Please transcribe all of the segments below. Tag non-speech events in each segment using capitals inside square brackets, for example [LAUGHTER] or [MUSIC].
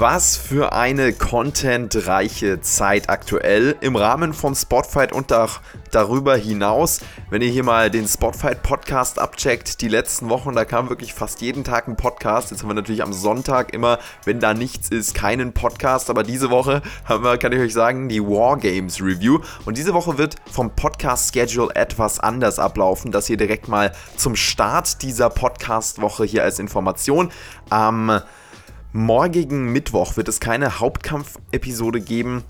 Was für eine contentreiche Zeit aktuell im Rahmen von Spotfight und auch darüber hinaus. Wenn ihr hier mal den Spotfight Podcast abcheckt, die letzten Wochen, da kam wirklich fast jeden Tag ein Podcast. Jetzt haben wir natürlich am Sonntag immer, wenn da nichts ist, keinen Podcast. Aber diese Woche haben wir, kann ich euch sagen, die Wargames Review. Und diese Woche wird vom Podcast Schedule etwas anders ablaufen. Das hier direkt mal zum Start dieser Podcast-Woche hier als Information. Am ähm, morgigen Mittwoch wird es keine Hauptkampf-Episode geben.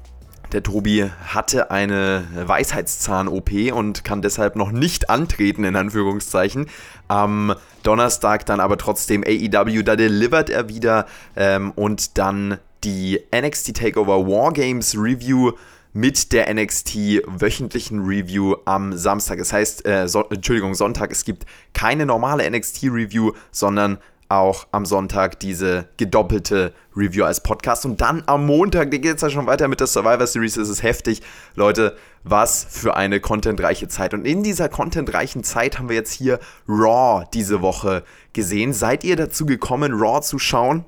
Der Tobi hatte eine Weisheitszahn-OP und kann deshalb noch nicht antreten, in Anführungszeichen. Am Donnerstag dann aber trotzdem AEW, da delivert er wieder ähm, und dann die NXT Takeover Wargames Review mit der NXT wöchentlichen Review am Samstag. Das heißt, äh, so, Entschuldigung, Sonntag, es gibt keine normale NXT Review, sondern auch am Sonntag diese gedoppelte Review als Podcast. Und dann am Montag, geht es ja schon weiter mit der Survivor Series, es ist heftig. Leute, was für eine contentreiche Zeit. Und in dieser contentreichen Zeit haben wir jetzt hier Raw diese Woche gesehen. Seid ihr dazu gekommen, Raw zu schauen?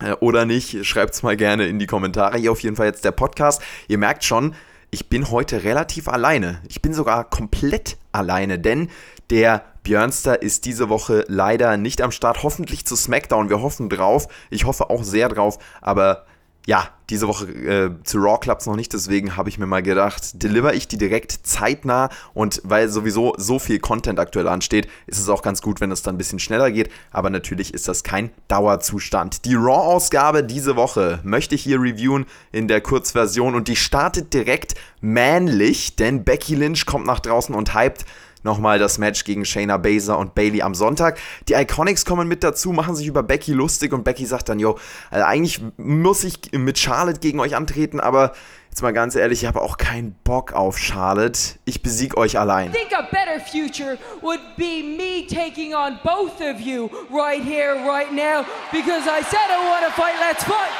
Äh, oder nicht? Schreibt es mal gerne in die Kommentare. Hier auf jeden Fall jetzt der Podcast. Ihr merkt schon, ich bin heute relativ alleine. Ich bin sogar komplett alleine, denn der Björnster ist diese Woche leider nicht am Start. Hoffentlich zu SmackDown. Wir hoffen drauf. Ich hoffe auch sehr drauf. Aber ja, diese Woche äh, zu Raw klappt noch nicht, deswegen habe ich mir mal gedacht, deliver ich die direkt zeitnah und weil sowieso so viel Content aktuell ansteht, ist es auch ganz gut, wenn es dann ein bisschen schneller geht, aber natürlich ist das kein Dauerzustand. Die Raw-Ausgabe diese Woche möchte ich hier reviewen in der Kurzversion und die startet direkt männlich, denn Becky Lynch kommt nach draußen und hypt nochmal das Match gegen Shayna Baszler und Bailey am Sonntag. Die Iconics kommen mit dazu, machen sich über Becky lustig und Becky sagt dann, yo, also eigentlich muss ich mit Charlotte gegen euch antreten, aber jetzt mal ganz ehrlich, ich habe auch keinen Bock auf Charlotte. Ich besieg euch allein. I think a better future would be me taking on both of you right here, right now, because I said I want to fight, let's fight.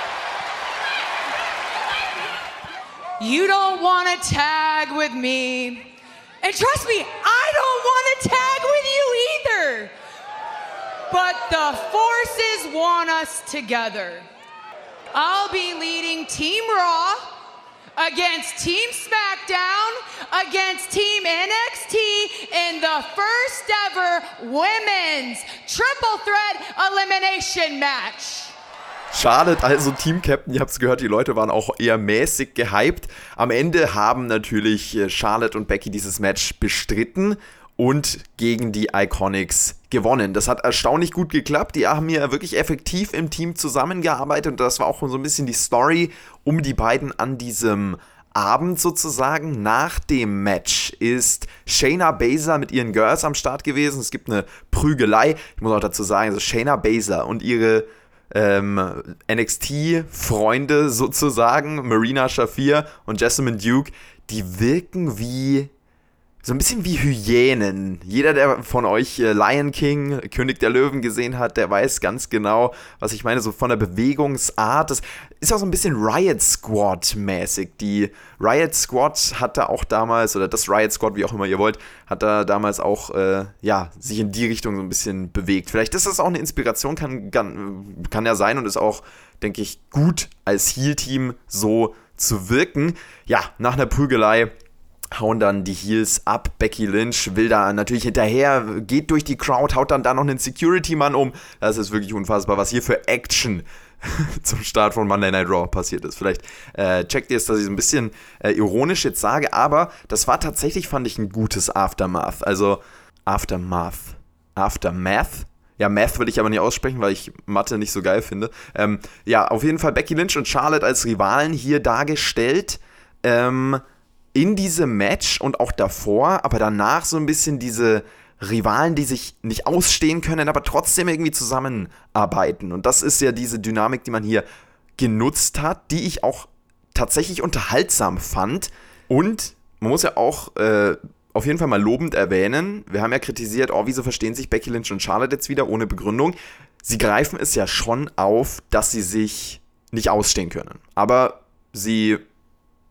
You don't want to tag with me. And trust me, I don't want to tag with you either. But the forces want us together. I'll be leading Team Raw against Team SmackDown against Team NXT in the first ever women's triple threat elimination match. Charlotte, also Team-Captain, ihr habt es gehört, die Leute waren auch eher mäßig gehypt. Am Ende haben natürlich äh, Charlotte und Becky dieses Match bestritten und gegen die Iconics gewonnen. Das hat erstaunlich gut geklappt. Die haben hier wirklich effektiv im Team zusammengearbeitet und das war auch so ein bisschen die Story um die beiden an diesem Abend sozusagen nach dem Match ist Shayna Baszler mit ihren Girls am Start gewesen. Es gibt eine Prügelei. Ich muss auch dazu sagen, also Shayna Baszler und ihre ähm, NXT-Freunde sozusagen, Marina Shafir und Jessamine Duke, die wirken wie so ein bisschen wie Hyänen. Jeder, der von euch äh, Lion King, König der Löwen gesehen hat, der weiß ganz genau, was ich meine, so von der Bewegungsart. Das ist auch so ein bisschen Riot Squad mäßig. Die Riot Squad hatte auch damals, oder das Riot Squad, wie auch immer ihr wollt, hat da damals auch, äh, ja, sich in die Richtung so ein bisschen bewegt. Vielleicht ist das auch eine Inspiration, kann, kann, kann ja sein und ist auch, denke ich, gut als Heal-Team so zu wirken. Ja, nach einer Prügelei hauen dann die Heels ab. Becky Lynch will da natürlich hinterher, geht durch die Crowd, haut dann da noch einen Security-Mann um. Das ist wirklich unfassbar, was hier für Action [LAUGHS] zum Start von Monday Night Raw passiert ist. Vielleicht äh, checkt ihr es, dass ich es ein bisschen äh, ironisch jetzt sage, aber das war tatsächlich, fand ich, ein gutes Aftermath. Also Aftermath. Aftermath? Ja, Math will ich aber nicht aussprechen, weil ich Mathe nicht so geil finde. Ähm, ja, auf jeden Fall Becky Lynch und Charlotte als Rivalen hier dargestellt. Ähm, in diesem Match und auch davor, aber danach so ein bisschen diese Rivalen, die sich nicht ausstehen können, aber trotzdem irgendwie zusammenarbeiten. Und das ist ja diese Dynamik, die man hier genutzt hat, die ich auch tatsächlich unterhaltsam fand. Und man muss ja auch äh, auf jeden Fall mal lobend erwähnen. Wir haben ja kritisiert, oh, wieso verstehen sich Becky Lynch und Charlotte jetzt wieder ohne Begründung? Sie greifen es ja schon auf, dass sie sich nicht ausstehen können. Aber sie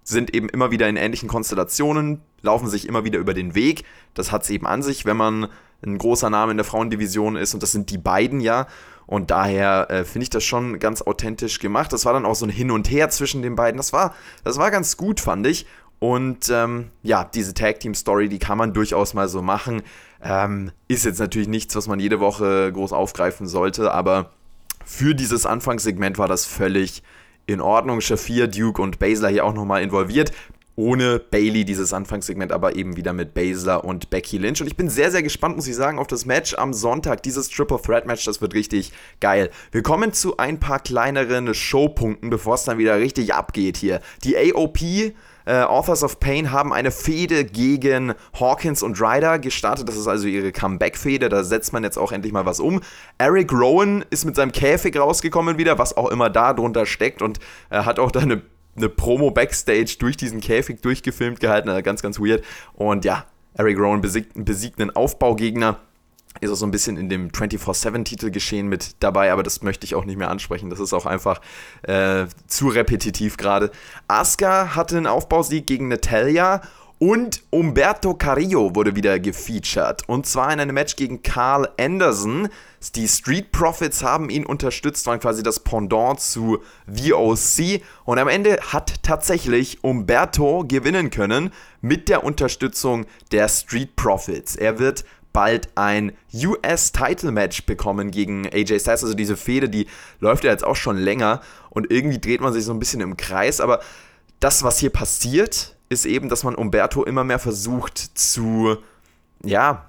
sind eben immer wieder in ähnlichen Konstellationen, laufen sich immer wieder über den Weg. Das hat es eben an sich, wenn man ein großer Name in der Frauendivision ist und das sind die beiden ja. Und daher äh, finde ich das schon ganz authentisch gemacht. Das war dann auch so ein Hin und Her zwischen den beiden. Das war, das war ganz gut, fand ich. Und ähm, ja, diese Tag Team Story, die kann man durchaus mal so machen. Ähm, ist jetzt natürlich nichts, was man jede Woche groß aufgreifen sollte, aber für dieses Anfangssegment war das völlig in Ordnung. Shafir, Duke und Baszler hier auch nochmal involviert. Ohne Bailey dieses Anfangssegment, aber eben wieder mit Baszler und Becky Lynch. Und ich bin sehr, sehr gespannt, muss ich sagen, auf das Match am Sonntag. Dieses Triple Threat Match, das wird richtig geil. Wir kommen zu ein paar kleineren Showpunkten, bevor es dann wieder richtig abgeht hier. Die AOP äh, Authors of Pain haben eine Fehde gegen Hawkins und Ryder gestartet. Das ist also ihre Comeback-Fehde. Da setzt man jetzt auch endlich mal was um. Eric Rowan ist mit seinem Käfig rausgekommen wieder, was auch immer da drunter steckt und äh, hat auch da eine, eine Promo Backstage durch diesen Käfig durchgefilmt gehalten. Also ganz, ganz weird. Und ja, Eric Rowan besiegt, besiegt einen Aufbaugegner ist auch so ein bisschen in dem 24-7-Titel geschehen mit dabei, aber das möchte ich auch nicht mehr ansprechen. Das ist auch einfach äh, zu repetitiv gerade. Asuka hatte einen Aufbausieg gegen Natalia und Umberto Carrillo wurde wieder gefeatured. Und zwar in einem Match gegen Carl Anderson. Die Street Profits haben ihn unterstützt, waren quasi das Pendant zu VOC. Und am Ende hat tatsächlich Umberto gewinnen können mit der Unterstützung der Street Profits. Er wird bald ein US-Title-Match bekommen gegen AJ Styles. Also diese Fehde, die läuft ja jetzt auch schon länger und irgendwie dreht man sich so ein bisschen im Kreis. Aber das, was hier passiert, ist eben, dass man Umberto immer mehr versucht zu, ja,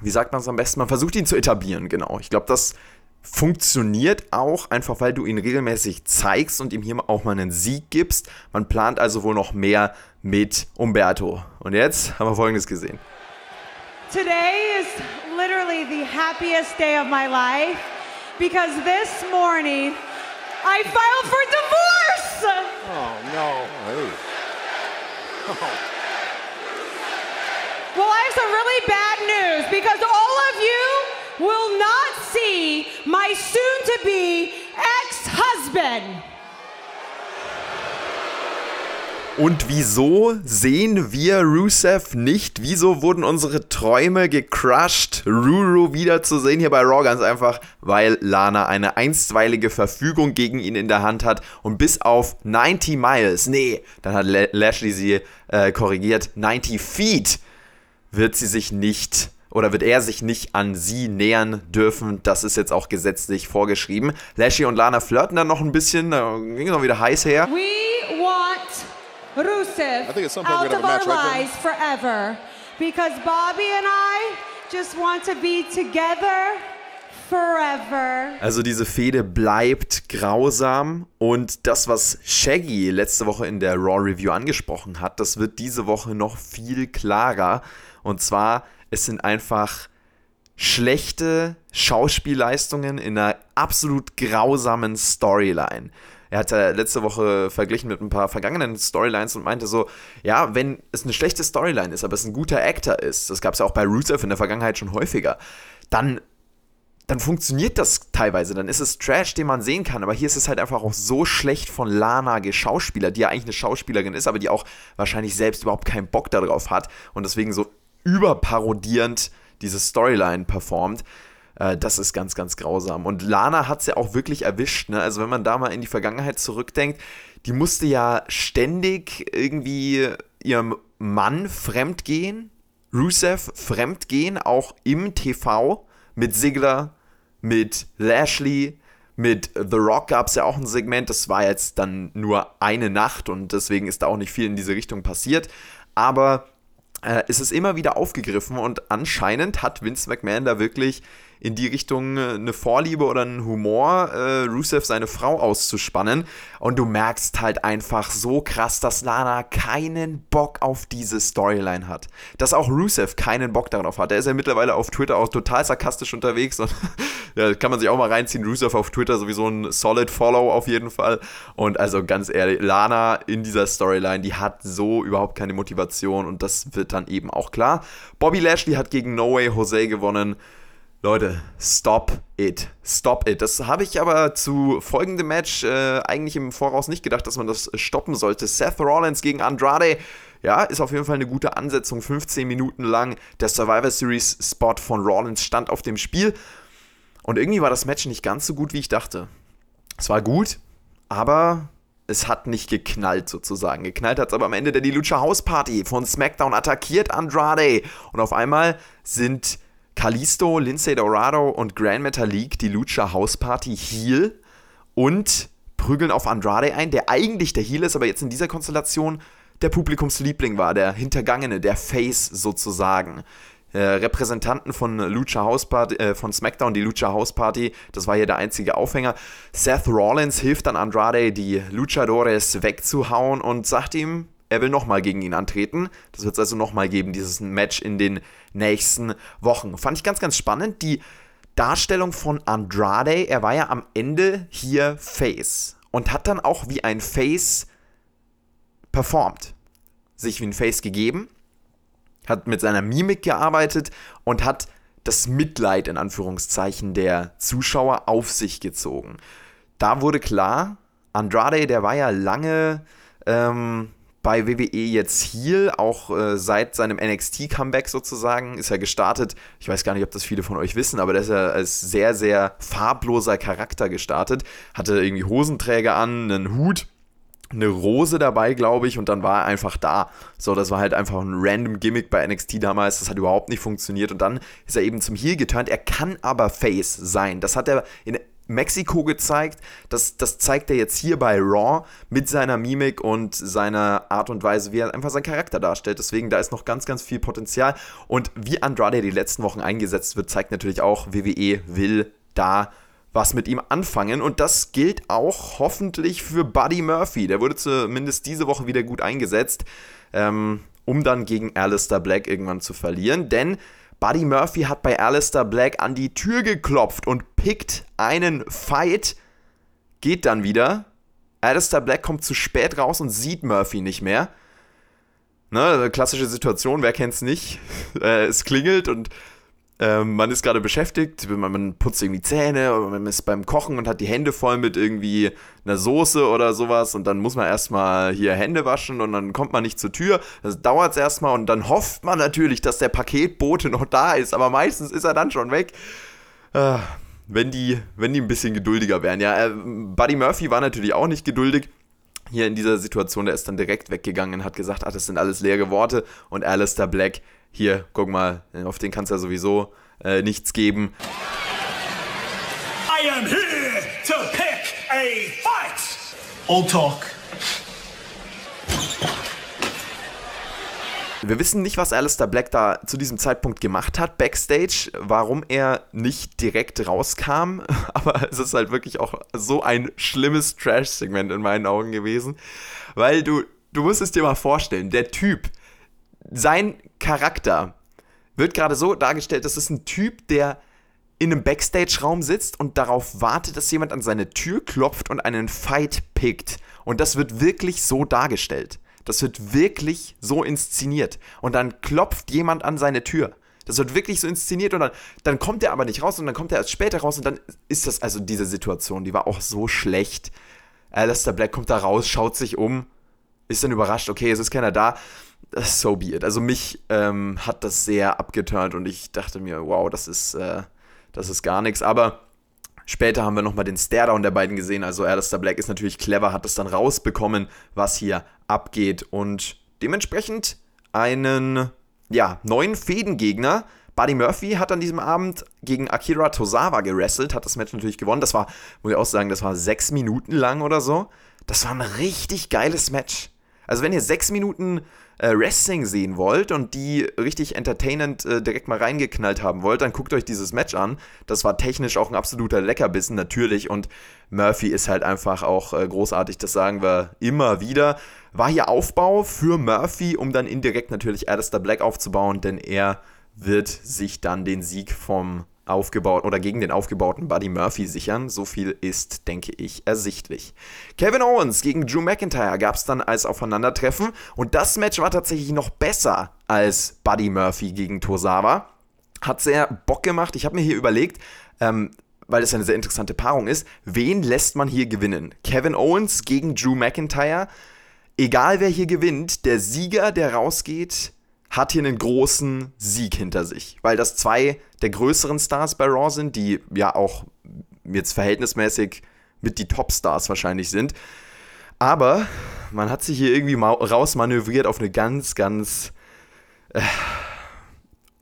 wie sagt man es am besten? Man versucht ihn zu etablieren, genau. Ich glaube, das funktioniert auch, einfach weil du ihn regelmäßig zeigst und ihm hier auch mal einen Sieg gibst. Man plant also wohl noch mehr mit Umberto. Und jetzt haben wir Folgendes gesehen. Today is literally the happiest day of my life because this morning I filed for divorce. Oh, no. Hey. Oh. [LAUGHS] Well, I have some really bad news because all of you will not see my soon to be ex husband. Und wieso sehen wir Rusev nicht? Wieso wurden unsere Träume gecrushed, Ruru wiederzusehen hier bei Raw? Ganz einfach, weil Lana eine einstweilige Verfügung gegen ihn in der Hand hat und bis auf 90 Miles, nee, dann hat Lashley sie äh, korrigiert, 90 Feet wird sie sich nicht oder wird er sich nicht an sie nähern dürfen. Das ist jetzt auch gesetzlich vorgeschrieben. Lashley und Lana flirten dann noch ein bisschen, da ging es noch wieder heiß her. We want Rusev out of our lives forever because Bobby and I just want to be together forever. Also diese Fehde bleibt grausam und das, was Shaggy letzte Woche in der Raw Review angesprochen hat, das wird diese Woche noch viel klarer. Und zwar, es sind einfach schlechte Schauspielleistungen in einer absolut grausamen Storyline. Er hat ja letzte Woche verglichen mit ein paar vergangenen Storylines und meinte so, ja, wenn es eine schlechte Storyline ist, aber es ein guter Actor ist, das gab es ja auch bei Rusev in der Vergangenheit schon häufiger, dann dann funktioniert das teilweise. Dann ist es Trash, den man sehen kann. Aber hier ist es halt einfach auch so schlecht von Lana geschauspielert, die ja eigentlich eine Schauspielerin ist, aber die auch wahrscheinlich selbst überhaupt keinen Bock darauf hat und deswegen so überparodierend diese Storyline performt. Äh, das ist ganz, ganz grausam. Und Lana hat es ja auch wirklich erwischt. Ne? Also wenn man da mal in die Vergangenheit zurückdenkt, die musste ja ständig irgendwie ihrem Mann fremdgehen, Rusev fremdgehen, auch im TV mit Sigler, mit Lashley, mit The Rock gab es ja auch ein Segment, das war jetzt dann nur eine Nacht und deswegen ist da auch nicht viel in diese Richtung passiert. Aber äh, es ist immer wieder aufgegriffen und anscheinend hat Vince McMahon da wirklich in die Richtung äh, eine Vorliebe oder einen Humor, äh, Rusev seine Frau auszuspannen. Und du merkst halt einfach so krass, dass Lana keinen Bock auf diese Storyline hat. Dass auch Rusev keinen Bock darauf hat. Der ist ja mittlerweile auf Twitter auch total sarkastisch unterwegs. Und [LAUGHS] ja, kann man sich auch mal reinziehen. Rusev auf Twitter sowieso ein solid Follow auf jeden Fall. Und also ganz ehrlich, Lana in dieser Storyline, die hat so überhaupt keine Motivation. Und das wird dann eben auch klar. Bobby Lashley hat gegen No Way Jose gewonnen. Leute, stop it. Stop it. Das habe ich aber zu folgendem Match äh, eigentlich im Voraus nicht gedacht, dass man das stoppen sollte. Seth Rollins gegen Andrade. Ja, ist auf jeden Fall eine gute Ansetzung. 15 Minuten lang der Survivor Series Spot von Rollins stand auf dem Spiel. Und irgendwie war das Match nicht ganz so gut, wie ich dachte. Es war gut, aber es hat nicht geknallt sozusagen. Geknallt hat es aber am Ende der Die Lucha House Party von SmackDown attackiert Andrade. Und auf einmal sind Kalisto, Lindsay Dorado und Grand Metalik die Lucha House Party Heal und prügeln auf Andrade ein, der eigentlich der Heal ist, aber jetzt in dieser Konstellation der Publikumsliebling war, der Hintergangene, der Face sozusagen. Äh, Repräsentanten von Lucha House Party, äh, von SmackDown, die Lucha House Party, das war hier der einzige Aufhänger. Seth Rollins hilft dann Andrade, die Luchadores wegzuhauen und sagt ihm, er will nochmal gegen ihn antreten. Das wird es also nochmal geben, dieses Match in den nächsten Wochen. Fand ich ganz, ganz spannend. Die Darstellung von Andrade, er war ja am Ende hier Face und hat dann auch wie ein Face performt. Sich wie ein Face gegeben, hat mit seiner Mimik gearbeitet und hat das Mitleid in Anführungszeichen der Zuschauer auf sich gezogen. Da wurde klar, Andrade, der war ja lange ähm, bei WWE jetzt hier, auch äh, seit seinem NXT-Comeback sozusagen, ist er gestartet. Ich weiß gar nicht, ob das viele von euch wissen, aber der ist ja als sehr, sehr farbloser Charakter gestartet. Hatte irgendwie Hosenträger an, einen Hut, eine Rose dabei, glaube ich, und dann war er einfach da. So, das war halt einfach ein random Gimmick bei NXT damals. Das hat überhaupt nicht funktioniert. Und dann ist er eben zum Heel geturnt. Er kann aber Face sein. Das hat er in Mexiko gezeigt. Das, das zeigt er jetzt hier bei Raw mit seiner Mimik und seiner Art und Weise, wie er einfach seinen Charakter darstellt. Deswegen, da ist noch ganz, ganz viel Potenzial. Und wie Andrade die letzten Wochen eingesetzt wird, zeigt natürlich auch, WWE will da was mit ihm anfangen. Und das gilt auch hoffentlich für Buddy Murphy. Der wurde zumindest diese Woche wieder gut eingesetzt, ähm, um dann gegen Alistair Black irgendwann zu verlieren. Denn Buddy Murphy hat bei Alistair Black an die Tür geklopft und pickt einen Fight, geht dann wieder. Alistair Black kommt zu spät raus und sieht Murphy nicht mehr. Ne, klassische Situation, wer kennt's nicht? [LAUGHS] Äh, es klingelt und ähm, man ist gerade beschäftigt, man, putzt irgendwie Zähne, oder man ist beim Kochen und hat die Hände voll mit irgendwie einer Soße oder sowas und dann muss man erstmal hier Hände waschen und dann kommt man nicht zur Tür. Das dauert es erstmal und dann hofft man natürlich, dass der Paketbote noch da ist, aber meistens ist er dann schon weg. Äh, wenn, die, wenn die ein bisschen geduldiger wären. Ja, äh, Buddy Murphy war natürlich auch nicht geduldig hier in dieser Situation, der ist dann direkt weggegangen und hat gesagt, ah, das sind alles leere Worte und Alistair Black hier, guck mal, auf den kannst du ja sowieso äh, nichts geben. I am here to pick a fight. Old talk. Wir wissen nicht, was Alistair Black da zu diesem Zeitpunkt gemacht hat, backstage, warum er nicht direkt rauskam, [LAUGHS] aber es ist halt wirklich auch so ein schlimmes Trash-Segment in meinen Augen gewesen, weil du, du musst es dir mal vorstellen, der Typ, sein Charakter wird gerade so dargestellt, das ist ein Typ, der in einem Backstage-Raum sitzt und darauf wartet, dass jemand an seine Tür klopft und einen Fight pickt. Und das wird wirklich so dargestellt. Das wird wirklich so inszeniert. Und dann klopft jemand an seine Tür. Das wird wirklich so inszeniert und dann, dann kommt er aber nicht raus und dann kommt er erst später raus und dann ist das, also diese Situation, die war auch so schlecht. Alistair Black kommt da raus, schaut sich um, ist dann überrascht, okay, es ist keiner da so be it. Also mich ähm, hat das sehr abgeturnt und ich dachte mir, wow, das ist, äh, das ist gar nichts. Aber später haben wir nochmal den Staredown der beiden gesehen. Also Alistair Black ist natürlich clever, hat das dann rausbekommen, was hier abgeht. Und dementsprechend einen ja, neuen Fädengegner. Buddy Murphy hat an diesem Abend gegen Akira Tozawa gerestelt, hat das Match natürlich gewonnen. Das war, muss ich auch sagen, das war sechs Minuten lang oder so. Das war ein richtig geiles Match. Also wenn ihr sechs Minuten äh, Wrestling sehen wollt und die richtig entertainend äh, direkt mal reingeknallt haben wollt, dann guckt euch dieses Match an. Das war technisch auch ein absoluter Leckerbissen, natürlich. Und Murphy ist halt einfach auch äh, großartig, das sagen wir immer wieder. War hier Aufbau für Murphy, um dann indirekt natürlich Alistair Black aufzubauen, denn er wird sich dann den Sieg vom aufgebaut oder gegen den aufgebauten Buddy Murphy sichern. So viel ist, denke ich, ersichtlich. Kevin Owens gegen Drew McIntyre gab es dann als Aufeinandertreffen und das Match war tatsächlich noch besser als Buddy Murphy gegen Tosawa. Hat sehr Bock gemacht. Ich habe mir hier überlegt, ähm, weil das eine sehr interessante Paarung ist, wen lässt man hier gewinnen? Kevin Owens gegen Drew McIntyre. Egal wer hier gewinnt, der Sieger, der rausgeht, hat hier einen großen Sieg hinter sich, weil das zwei der größeren Stars bei Raw sind, die ja auch jetzt verhältnismäßig mit die Top-Stars wahrscheinlich sind. Aber man hat sich hier irgendwie rausmanövriert auf eine ganz, ganz äh,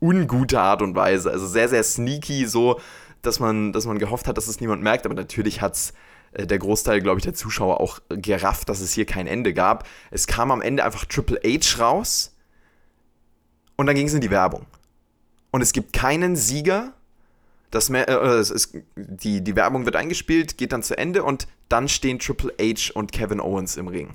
ungute Art und Weise. Also sehr, sehr sneaky, so dass man, dass man gehofft hat, dass es niemand merkt. Aber natürlich hat es äh, der Großteil, glaube ich, der Zuschauer auch gerafft, dass es hier kein Ende gab. Es kam am Ende einfach Triple H raus und dann ging es in die Werbung. Und es gibt keinen Sieger. Das, äh, es ist, die, die Werbung wird eingespielt, geht dann zu Ende und dann stehen Triple H und Kevin Owens im Ring.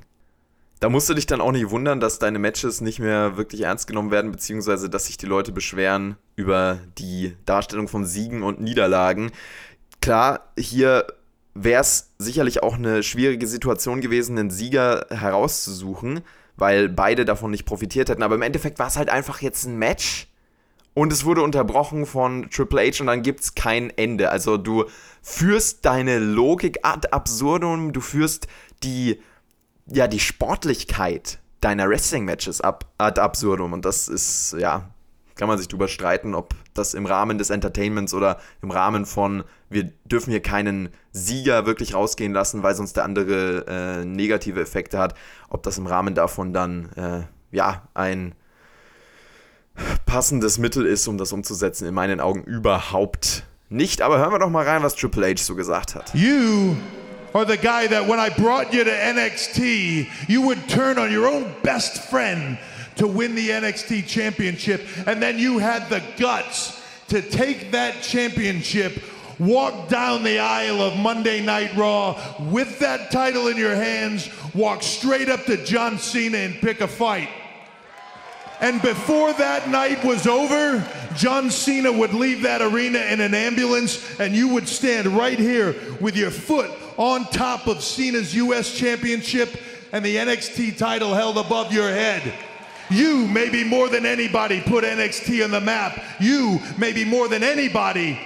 Da musst du dich dann auch nicht wundern, dass deine Matches nicht mehr wirklich ernst genommen werden, beziehungsweise dass sich die Leute beschweren über die Darstellung von Siegen und Niederlagen. Klar, hier wäre es sicherlich auch eine schwierige Situation gewesen, einen Sieger herauszusuchen weil beide davon nicht profitiert hätten. Aber im Endeffekt war es halt einfach jetzt ein Match und es wurde unterbrochen von Triple H und dann gibt es kein Ende. Also du führst deine Logik ad absurdum, du führst die, ja, die Sportlichkeit deiner Wrestling-Matches ab, ad absurdum und das ist, ja, kann man sich drüber streiten, ob das im Rahmen des Entertainments oder im Rahmen von, wir dürfen hier keinen Sieger wirklich rausgehen lassen, weil sonst der andere äh, negative Effekte hat, ob das im Rahmen davon dann, äh, ja, ein passendes Mittel ist, um das umzusetzen, in meinen Augen überhaupt nicht. Aber hören wir doch mal rein, was Triple H so gesagt hat. You are the guy that when I brought you to NXT, you would turn on your own best friend to win the NXT championship. And then you had the guts to take that championship, walk down the aisle of Monday Night Raw with that title in your hands, walk straight up to John Cena and pick a fight. And before that night was over, John Cena would leave that arena in an ambulance, and you would stand right here with your foot on top of Cena's U.S. Championship and the NXT title held above your head. You, maybe more than anybody, put NXT on the map. You, maybe more than anybody,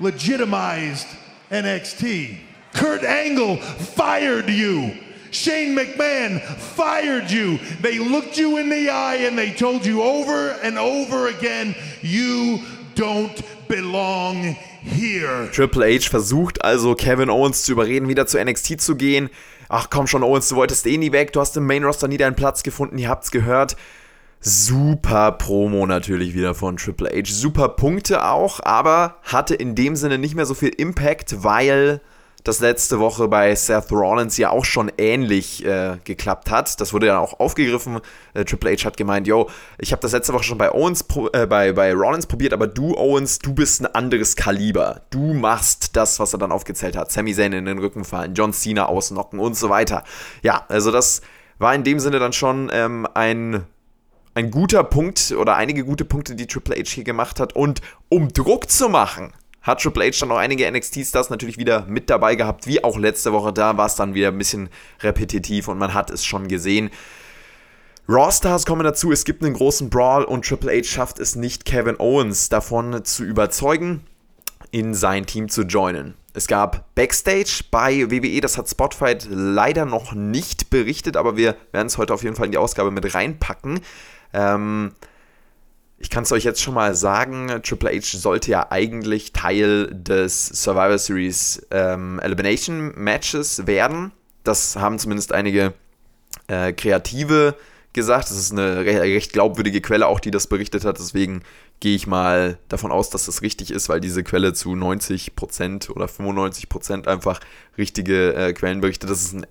legitimized NXT. Kurt Angle fired you. Shane McMahon fired you. They looked you in the eye and they told you over and over again, you don't belong here. Triple H versucht also Kevin Owens zu überreden, wieder zu NXT zu gehen. Ach komm schon, Owens, du wolltest eh nie weg, du hast im Main Roster nie deinen Platz gefunden, ihr habt's gehört. Super Promo natürlich wieder von Triple H. Super Punkte auch, aber hatte in dem Sinne nicht mehr so viel Impact, weil das letzte Woche bei Seth Rollins ja auch schon ähnlich äh, geklappt hat. Das wurde dann auch aufgegriffen. Äh, Triple H hat gemeint, yo, ich habe das letzte Woche schon bei Owens, äh, bei, bei Rollins probiert, aber du, Owens, du bist ein anderes Kaliber. Du machst das, was er dann aufgezählt hat. Sami Zayn in den Rücken fallen, John Cena ausnocken und so weiter. Ja, also das war in dem Sinne dann schon ähm, ein ein guter Punkt oder einige gute Punkte, die Triple H hier gemacht hat. Und um Druck zu machen, hat Triple H dann auch einige NXT-Stars natürlich wieder mit dabei gehabt, wie auch letzte Woche. Da war es dann wieder ein bisschen repetitiv und man hat es schon gesehen. Raw-Stars kommen dazu, es gibt einen großen Brawl und Triple H schafft es nicht, Kevin Owens davon zu überzeugen, in sein Team zu joinen. Es gab Backstage bei WWE, das hat Spotfight leider noch nicht berichtet, aber wir werden es heute auf jeden Fall in die Ausgabe mit reinpacken. Ähm, ich kann es euch jetzt schon mal sagen, Triple H sollte ja eigentlich Teil des Survivor Series ähm, Elimination Matches werden. Das haben zumindest einige äh, Kreative gesagt. Das ist eine recht glaubwürdige Quelle, auch die das berichtet hat. Deswegen gehe ich mal davon aus, dass das richtig ist, weil diese Quelle zu 90% oder 95% einfach richtige äh, Quellen berichtet. Das ist ein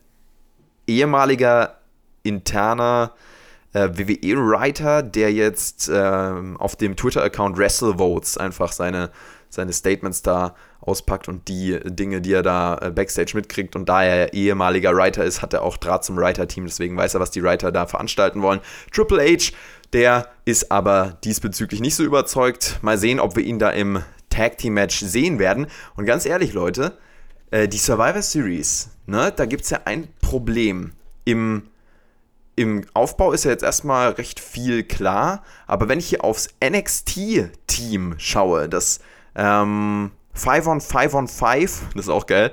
ehemaliger interner äh, WWE-Writer, der jetzt ähm, auf dem Twitter-Account WrestleVotes einfach seine, seine Statements da auspackt und die Dinge, die er da äh, backstage mitkriegt. Und da er ehemaliger Writer ist, hat er auch Draht zum Writer-Team, deswegen weiß er, was die Writer da veranstalten wollen. Triple H, der ist aber diesbezüglich nicht so überzeugt. Mal sehen, ob wir ihn da im Tag Team Match sehen werden. Und ganz ehrlich, Leute, äh, die Survivor Series, ne, da gibt es ja ein Problem. Im, Im Aufbau ist ja jetzt erstmal recht viel klar, aber wenn ich hier aufs NXT-Team schaue, das ähm, 5 on 5 on 5, [LAUGHS] das ist auch geil,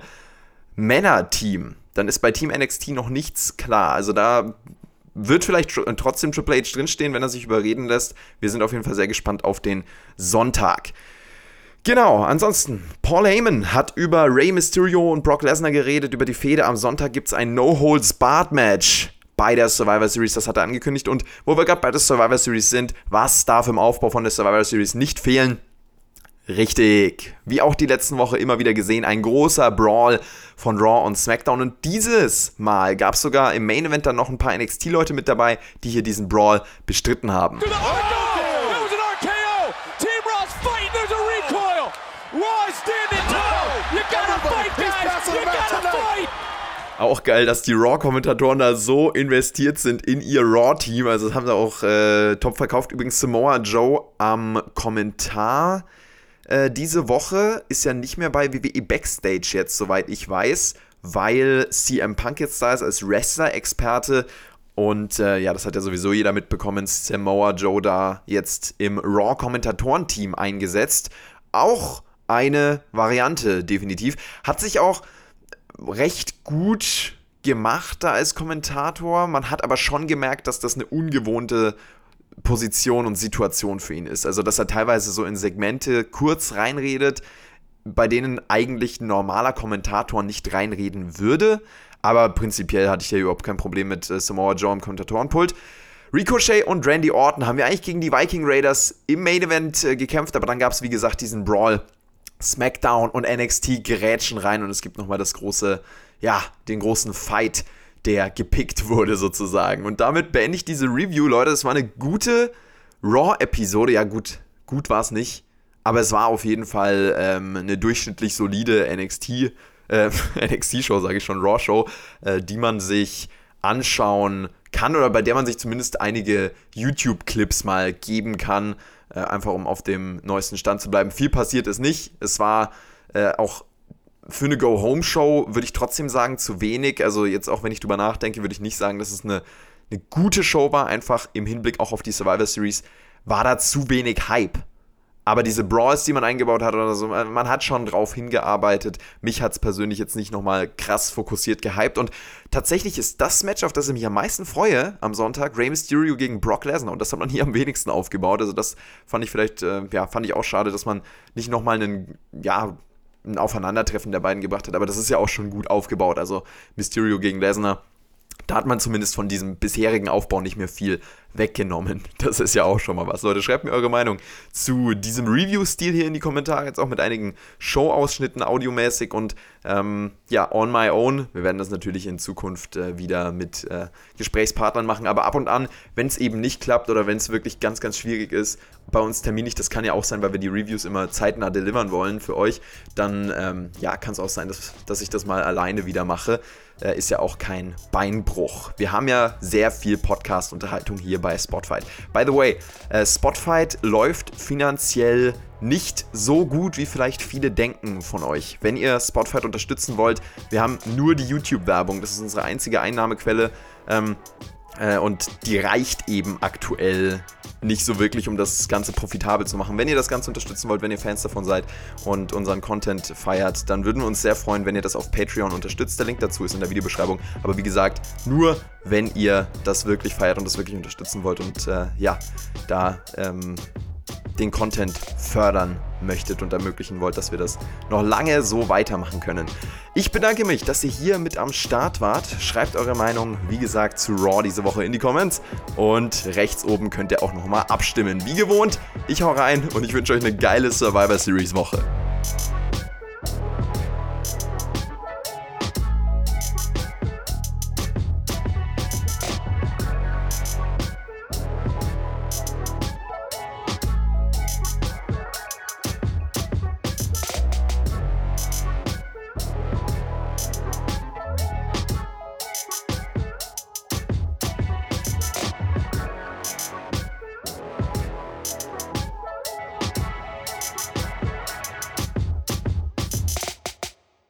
Männer-Team, dann ist bei Team NXT noch nichts klar. Also da wird vielleicht trotzdem Triple H drinstehen, wenn er sich überreden lässt. Wir sind auf jeden Fall sehr gespannt auf den Sonntag. Genau, ansonsten, Paul Heyman hat über Rey Mysterio und Brock Lesnar geredet, über die Fehde. Am Sonntag gibt es ein No-Holds-Barred-Match bei der Survivor Series, das hat er angekündigt. Und wo wir gerade bei der Survivor Series sind, was darf im Aufbau von der Survivor Series nicht fehlen? Richtig. Wie auch die letzten Woche immer wieder gesehen, ein großer Brawl von Raw und SmackDown. Und dieses Mal gab es sogar im Main Event dann noch ein paar NXT-Leute mit dabei, die hier diesen Brawl bestritten haben. Oh! Auch geil, dass die Raw-Kommentatoren da so investiert sind in ihr Raw-Team. Also das haben sie auch äh, top verkauft. Übrigens Samoa Joe am Kommentar. Äh, diese Woche ist ja nicht mehr bei WWE Backstage jetzt, soweit ich weiß, weil CM Punk jetzt da ist als Wrestler-Experte. Und äh, ja, das hat ja sowieso jeder mitbekommen. Samoa Joe da jetzt im Raw-Kommentatoren-Team eingesetzt. Auch eine Variante, definitiv. Hat sich auch recht gut gemacht da als Kommentator. Man hat aber schon gemerkt, dass das eine ungewohnte Position und Situation für ihn ist. Also, dass er teilweise so in Segmente kurz reinredet, bei denen eigentlich ein normaler Kommentator nicht reinreden würde. Aber prinzipiell hatte ich ja überhaupt kein Problem mit äh, Samoa Joe im Kommentatorenpult. Ricochet und Randy Orton haben wir eigentlich gegen die Viking Raiders im Main Event äh, gekämpft, aber dann gab es, wie gesagt, diesen Brawl SmackDown und NXT gerätschen rein und es gibt nochmal das große, ja, den großen Fight, der gepickt wurde sozusagen. Und damit beende ich diese Review, Leute. Es war eine gute Raw-Episode. Ja, gut, gut war es nicht. Aber es war auf jeden Fall ähm, eine durchschnittlich solide NXT, äh, [LAUGHS] NXT-Show, sage ich schon, Raw-Show, äh, die man sich anschauen kann oder bei der man sich zumindest einige YouTube-Clips mal geben kann äh, einfach um auf dem neuesten Stand zu bleiben. Viel passiert ist nicht. Es war äh, auch für eine Go-Home-Show, würde ich trotzdem sagen, zu wenig. Also jetzt auch wenn ich drüber nachdenke, würde ich nicht sagen, dass es eine, eine gute Show war. Einfach im Hinblick auch auf die Survivor Series war da zu wenig Hype. Aber diese Brawls, die man eingebaut hat oder so, man hat schon drauf hingearbeitet. Mich hat es persönlich jetzt nicht nochmal krass fokussiert gehypt. Und tatsächlich ist das Match, auf das ich mich am meisten freue am Sonntag, Rey Mysterio gegen Brock Lesnar. Und das hat man hier am wenigsten aufgebaut. Also das fand ich vielleicht, äh, ja, fand ich auch schade, dass man nicht nochmal einen, ja, ein Aufeinandertreffen der beiden gebracht hat. Aber das ist ja auch schon gut aufgebaut. Also Mysterio gegen Lesnar da hat man zumindest von diesem bisherigen Aufbau nicht mehr viel weggenommen. [LAUGHS] Das ist ja auch schon mal was. Leute, schreibt mir eure Meinung zu diesem Review-Stil hier in die Kommentare, jetzt auch mit einigen Show-Ausschnitten audiomäßig und ähm, ja, on my own. Wir werden das natürlich in Zukunft äh, wieder mit äh, Gesprächspartnern machen, aber ab und an, wenn es eben nicht klappt oder wenn es wirklich ganz, ganz schwierig ist, bei uns terminlich, das kann ja auch sein, weil wir die Reviews immer zeitnah delivern wollen für euch, dann ähm, ja, kann es auch sein, dass, dass ich das mal alleine wieder mache äh, ist ja auch kein Beinbruch. Wir haben ja sehr viel Podcast-Unterhaltung hier bei Spotfight. By the way, äh, Spotfight läuft finanziell nicht so gut, wie vielleicht viele denken von euch. Wenn ihr Spotfight unterstützen wollt, wir haben nur die YouTube-Werbung. Das ist unsere einzige Einnahmequelle. Ähm, äh, und die reicht eben aktuell nicht so wirklich, um das Ganze profitabel zu machen. Wenn ihr das Ganze unterstützen wollt, wenn ihr Fans davon seid und unseren Content feiert, dann würden wir uns sehr freuen, wenn ihr das auf Patreon unterstützt. Der Link dazu ist in der Videobeschreibung. Aber wie gesagt, nur wenn ihr das wirklich feiert und das wirklich unterstützen wollt. Und äh, ja, da ähm, den Content fördern möchtet und ermöglichen wollt, dass wir das noch lange so weitermachen können. Ich bedanke mich, dass ihr hier mit am Start wart. Schreibt eure Meinung, wie gesagt, zu Raw diese Woche in die Comments. Und rechts oben könnt ihr auch nochmal abstimmen. Wie gewohnt, ich hau rein und ich wünsche euch eine geile Survivor Series Woche.